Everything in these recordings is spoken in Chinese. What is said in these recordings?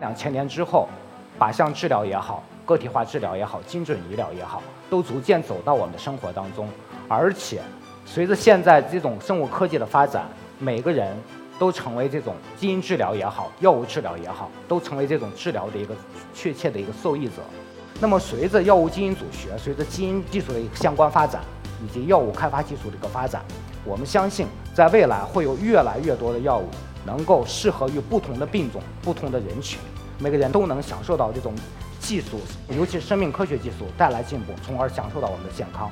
两千年之后，靶向治疗也好，个体化治疗也好，精准医疗也好，都逐渐走到我们的生活当中。而且，随着现在这种生物科技的发展，每个人都成为这种基因治疗也好，药物治疗也好，都成为这种治疗的一个确切的一个受益者。那么，随着药物基因组学，随着基因技术的一个相关发展，以及药物开发技术的一个发展，我们相信，在未来会有越来越多的药物。能够适合于不同的病种、不同的人群，每个人都能享受到这种技术，尤其是生命科学技术带来进步，从而享受到我们的健康。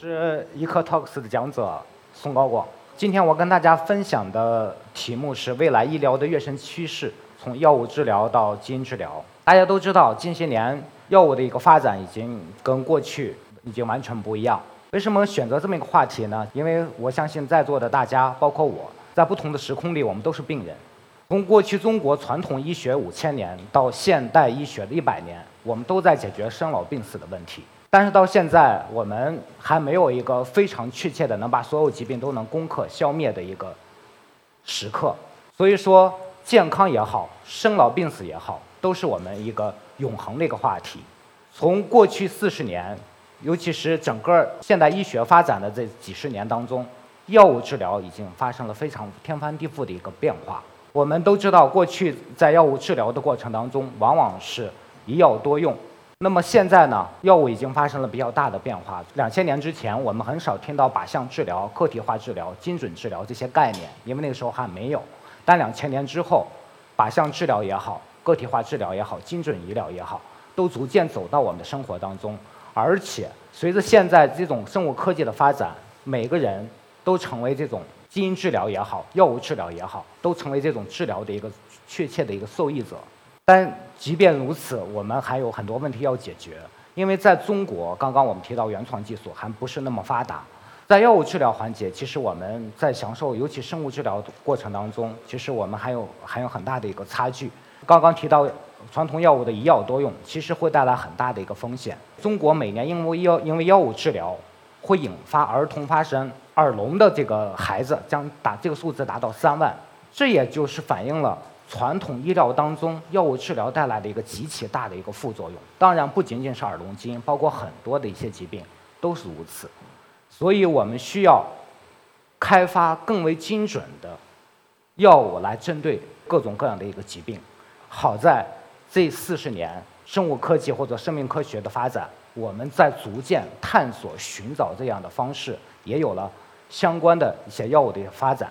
是一科 Talks 的讲者宋高广。今天我跟大家分享的题目是未来医疗的跃升趋势，从药物治疗到基因治疗。大家都知道，近些年药物的一个发展已经跟过去已经完全不一样。为什么选择这么一个话题呢？因为我相信在座的大家，包括我在不同的时空里，我们都是病人。从过去中国传统医学五千年到现代医学的一百年，我们都在解决生老病死的问题。但是到现在，我们还没有一个非常确切的能把所有疾病都能攻克、消灭的一个时刻。所以说，健康也好，生老病死也好，都是我们一个永恒的一个话题。从过去四十年，尤其是整个现代医学发展的这几十年当中，药物治疗已经发生了非常天翻地覆的一个变化。我们都知道，过去在药物治疗的过程当中，往往是一药多用。那么现在呢，药物已经发生了比较大的变化。两千年之前，我们很少听到靶向治疗、个体化治疗、精准治疗这些概念，因为那个时候还没有。但两千年之后，靶向治疗也好，个体化治疗也好，精准医疗也好，都逐渐走到我们的生活当中。而且随着现在这种生物科技的发展，每个人都成为这种基因治疗也好、药物治疗也好，都成为这种治疗的一个确切的一个受益者。但即便如此，我们还有很多问题要解决。因为在中国，刚刚我们提到原创技术还不是那么发达，在药物治疗环节，其实我们在享受，尤其生物治疗过程当中，其实我们还有还有很大的一个差距。刚刚提到传统药物的一药多用，其实会带来很大的一个风险。中国每年因为药因为药物治疗，会引发儿童发生耳聋的这个孩子将达这个数字达到三万，这也就是反映了。传统医疗当中，药物治疗带来的一个极其大的一个副作用，当然不仅仅是耳聋基因，包括很多的一些疾病都是如此。所以我们需要开发更为精准的药物来针对各种各样的一个疾病。好在这四十年生物科技或者生命科学的发展，我们在逐渐探索寻找这样的方式，也有了相关的一些药物的发展。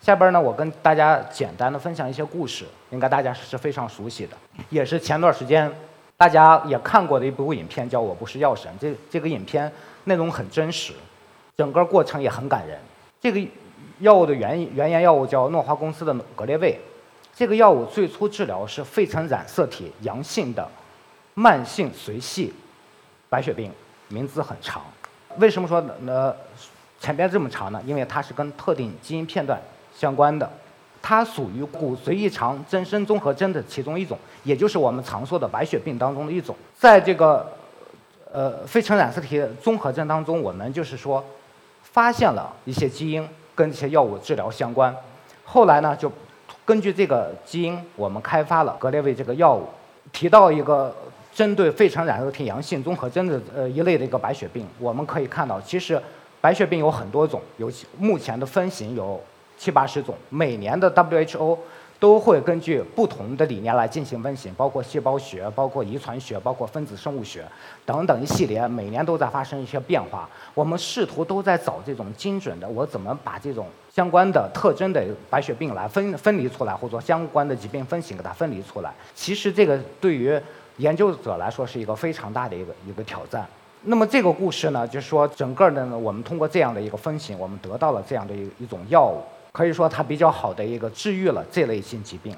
下边呢，我跟大家简单的分享一些故事，应该大家是非常熟悉的，也是前段时间大家也看过的一部影片，叫《我不是药神》。这这个影片内容很真实，整个过程也很感人。这个药物的原原研药物叫诺华公司的格列卫，这个药物最初治疗是肺层染色体阳性的慢性髓系白血病，名字很长。为什么说呃前边这么长呢？因为它是跟特定基因片段。相关的，它属于骨髓异常增生综合征的其中一种，也就是我们常说的白血病当中的一种。在这个呃肺层染色体综合征当中，我们就是说发现了一些基因跟这些药物治疗相关。后来呢，就根据这个基因，我们开发了格列卫这个药物。提到一个针对肺层染色体阳性综合征的呃一类的一个白血病，我们可以看到，其实白血病有很多种，尤其目前的分型有。七八十种，每年的 WHO 都会根据不同的理念来进行分型，包括细胞学、包括遗传学、包括分子生物学等等一系列，每年都在发生一些变化。我们试图都在找这种精准的，我怎么把这种相关的特征的白血病来分分离出来，或者说相关的疾病分型给它分离出来。其实这个对于研究者来说是一个非常大的一个一个挑战。那么这个故事呢，就是说整个的呢，我们通过这样的一个分型，我们得到了这样的一一种药物。可以说它比较好的一个治愈了这类性疾病，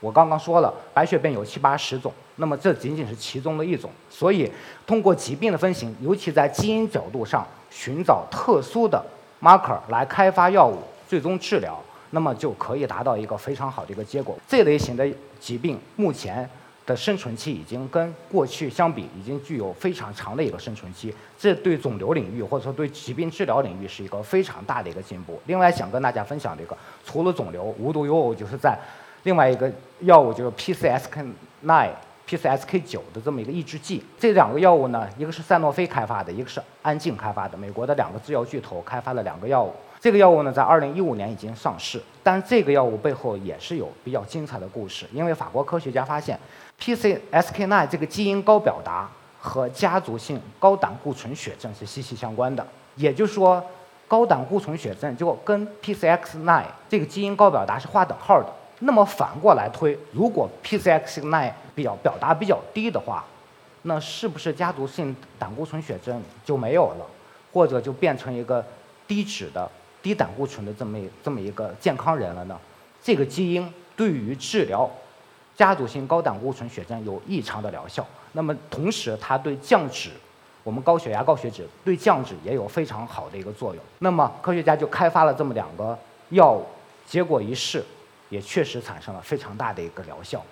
我刚刚说了，白血病有七八十种，那么这仅仅是其中的一种。所以，通过疾病的分型，尤其在基因角度上寻找特殊的 marker 来开发药物，最终治疗，那么就可以达到一个非常好的一个结果。这类型的疾病目前。的生存期已经跟过去相比，已经具有非常长的一个生存期。这对肿瘤领域或者说对疾病治疗领域是一个非常大的一个进步。另外，想跟大家分享这个，除了肿瘤，无独有偶，就是在另外一个药物就是 PCSK9、PCSK9 的这么一个抑制剂。这两个药物呢，一个是赛诺菲开发的，一个是安静开发的，美国的两个制药巨头开发了两个药物。这个药物呢，在二零一五年已经上市，但这个药物背后也是有比较精彩的故事，因为法国科学家发现。PCSK9 这个基因高表达和家族性高胆固醇血症是息息相关的，也就是说，高胆固醇血症就跟 PCX9 这个基因高表达是划等号的。那么反过来推，如果 PCX9 比较表达比较低的话，那是不是家族性胆固醇血症就没有了，或者就变成一个低脂的低胆固醇的这么这么一个健康人了呢？这个基因对于治疗。家族性高胆固醇血症有异常的疗效，那么同时它对降脂，我们高血压、高血脂对降脂也有非常好的一个作用。那么科学家就开发了这么两个药物，结果一试，也确实产生了非常大的一个疗效。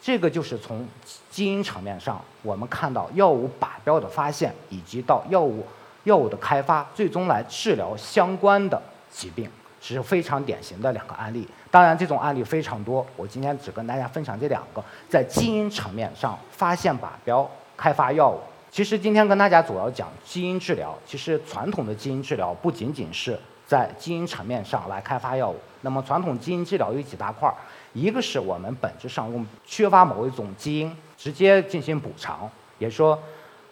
这个就是从基因层面上，我们看到药物靶标的发现，以及到药物药物的开发，最终来治疗相关的疾病。是非常典型的两个案例，当然这种案例非常多，我今天只跟大家分享这两个，在基因层面上发现靶标、开发药物。其实今天跟大家主要讲基因治疗，其实传统的基因治疗不仅仅是在基因层面上来开发药物。那么传统基因治疗有几大块儿，一个是我们本质上用缺乏某一种基因直接进行补偿，也说，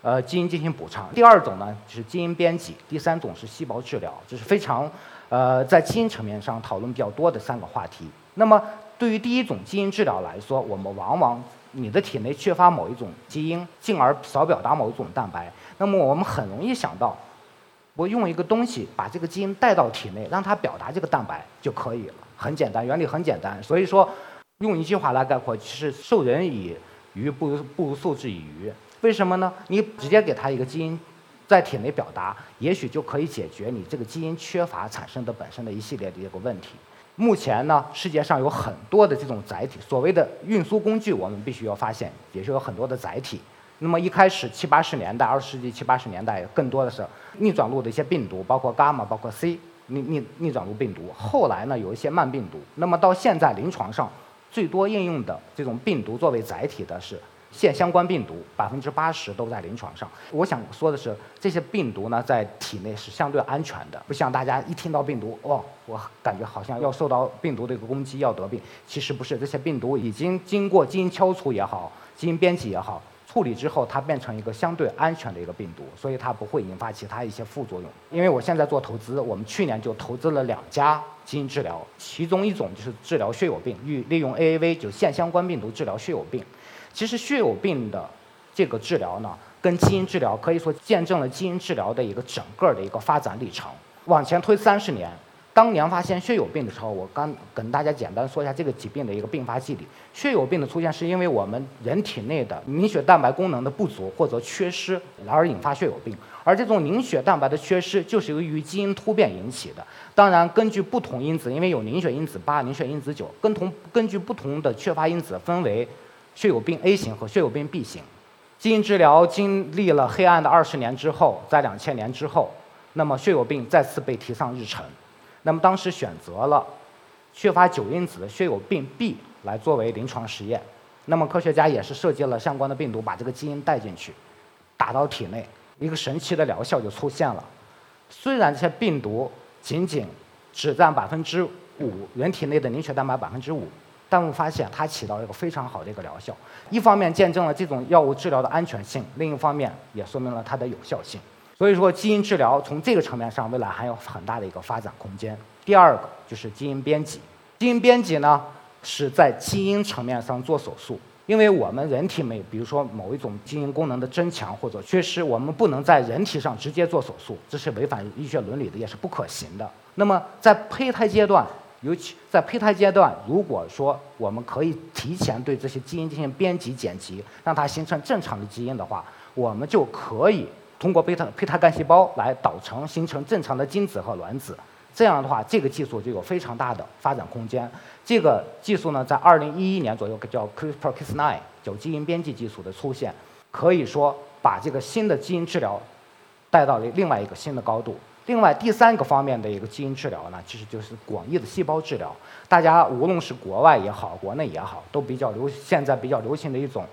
呃，基因进行补偿。第二种呢就是基因编辑，第三种是细胞治疗，这是非常。呃，在基因层面上讨论比较多的三个话题。那么，对于第一种基因治疗来说，我们往往你的体内缺乏某一种基因，进而少表达某一种蛋白。那么，我们很容易想到，我用一个东西把这个基因带到体内，让它表达这个蛋白就可以了。很简单，原理很简单。所以说，用一句话来概括，其实授人以鱼，不如不如授之以渔。为什么呢？你直接给他一个基因。在体内表达，也许就可以解决你这个基因缺乏产生的本身的一系列的一个问题。目前呢，世界上有很多的这种载体，所谓的运输工具，我们必须要发现，也是有很多的载体。那么一开始七八十年代，二十世纪七八十年代，更多的是逆转录的一些病毒，包括伽马，包括 C 逆逆逆转录病毒。后来呢，有一些慢病毒。那么到现在临床上，最多应用的这种病毒作为载体的是。腺相关病毒百分之八十都在临床上。我想说的是，这些病毒呢，在体内是相对安全的，不像大家一听到病毒，哦，我感觉好像要受到病毒的一个攻击，要得病。其实不是，这些病毒已经经过基因敲除也好，基因编辑也好，处理之后，它变成一个相对安全的一个病毒，所以它不会引发其他一些副作用。因为我现在做投资，我们去年就投资了两家基因治疗，其中一种就是治疗血友病，利利用 AAV 就腺相关病毒治疗血友病。其实血友病的这个治疗呢，跟基因治疗可以说见证了基因治疗的一个整个的一个发展历程。往前推三十年，当年发现血友病的时候，我刚跟大家简单说一下这个疾病的一个并发机理。血友病的出现是因为我们人体内的凝血蛋白功能的不足或者缺失而引发血友病，而这种凝血蛋白的缺失就是由于基因突变引起的。当然，根据不同因子，因为有凝血因子八、凝血因子九，跟同根据不同的缺乏因子分为。血友病 A 型和血友病 B 型，基因治疗经历了黑暗的二十年之后，在两千年之后，那么血友病再次被提上日程。那么当时选择了缺乏九因子的血友病 B 来作为临床实验。那么科学家也是设计了相关的病毒，把这个基因带进去，打到体内，一个神奇的疗效就出现了。虽然这些病毒仅仅只占百分之五人体内的凝血蛋白百分之五。但我们发现它起到一个非常好的一个疗效，一方面见证了这种药物治疗的安全性，另一方面也说明了它的有效性。所以说，基因治疗从这个层面上，未来还有很大的一个发展空间。第二个就是基因编辑，基因编辑呢是在基因层面上做手术，因为我们人体每比如说某一种基因功能的增强或者缺失，我们不能在人体上直接做手术，这是违反医学伦理的，也是不可行的。那么在胚胎阶段。尤其在胚胎阶段，如果说我们可以提前对这些基因进行编辑剪辑，让它形成正常的基因的话，我们就可以通过胚胎胚胎干细胞来导成形成正常的精子和卵子。这样的话，这个技术就有非常大的发展空间。这个技术呢，在二零一一年左右叫 CRISPR-Cas9 叫基因编辑技术的出现，可以说把这个新的基因治疗带到了另外一个新的高度。另外第三个方面的一个基因治疗呢，其实就是广义的细胞治疗。大家无论是国外也好，国内也好，都比较流现在比较流行的一种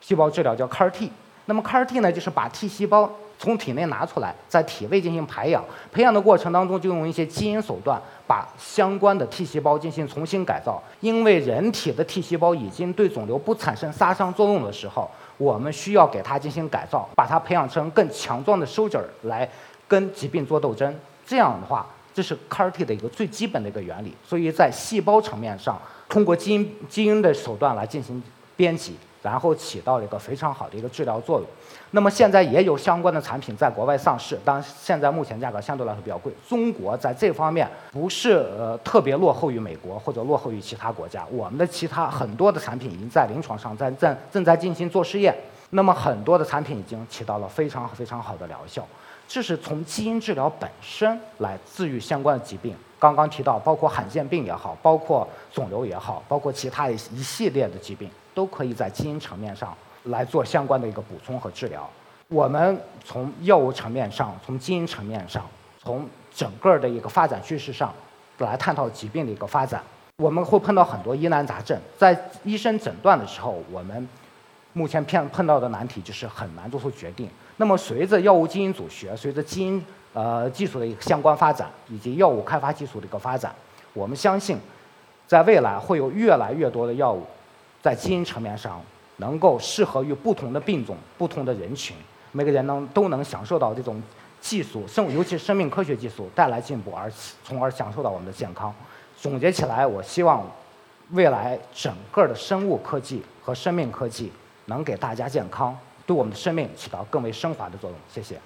细胞治疗叫 CAR-T。那么 CAR-T 呢，就是把 T 细胞从体内拿出来，在体内进行培养。培养的过程当中，就用一些基因手段把相关的 T 细胞进行重新改造。因为人体的 T 细胞已经对肿瘤不产生杀伤作用的时候，我们需要给它进行改造，把它培养成更强壮的 soldier 来。跟疾病做斗争，这样的话，这是 CAR-T 的一个最基本的一个原理。所以在细胞层面上，通过基因基因的手段来进行编辑，然后起到了一个非常好的一个治疗作用。那么现在也有相关的产品在国外上市，当然现在目前价格相对来说比较贵。中国在这方面不是呃特别落后于美国或者落后于其他国家，我们的其他很多的产品已经在临床上在正正在进行做试验。那么很多的产品已经起到了非常非常好的疗效。这是从基因治疗本身来治愈相关的疾病。刚刚提到，包括罕见病也好，包括肿瘤也好，包括其他一一系列的疾病，都可以在基因层面上来做相关的一个补充和治疗。我们从药物层面上，从基因层面上，从整个的一个发展趋势上来探讨疾病的一个发展。我们会碰到很多疑难杂症，在医生诊断的时候，我们目前碰碰到的难题就是很难做出决定。那么，随着药物基因组学、随着基因呃技术的一个相关发展，以及药物开发技术的一个发展，我们相信，在未来会有越来越多的药物，在基因层面上能够适合于不同的病种、不同的人群，每个人能都能享受到这种技术生，尤其是生命科学技术带来进步，而从而享受到我们的健康。总结起来，我希望未来整个的生物科技和生命科技能给大家健康。对我们的生命起到更为升华的作用。谢谢。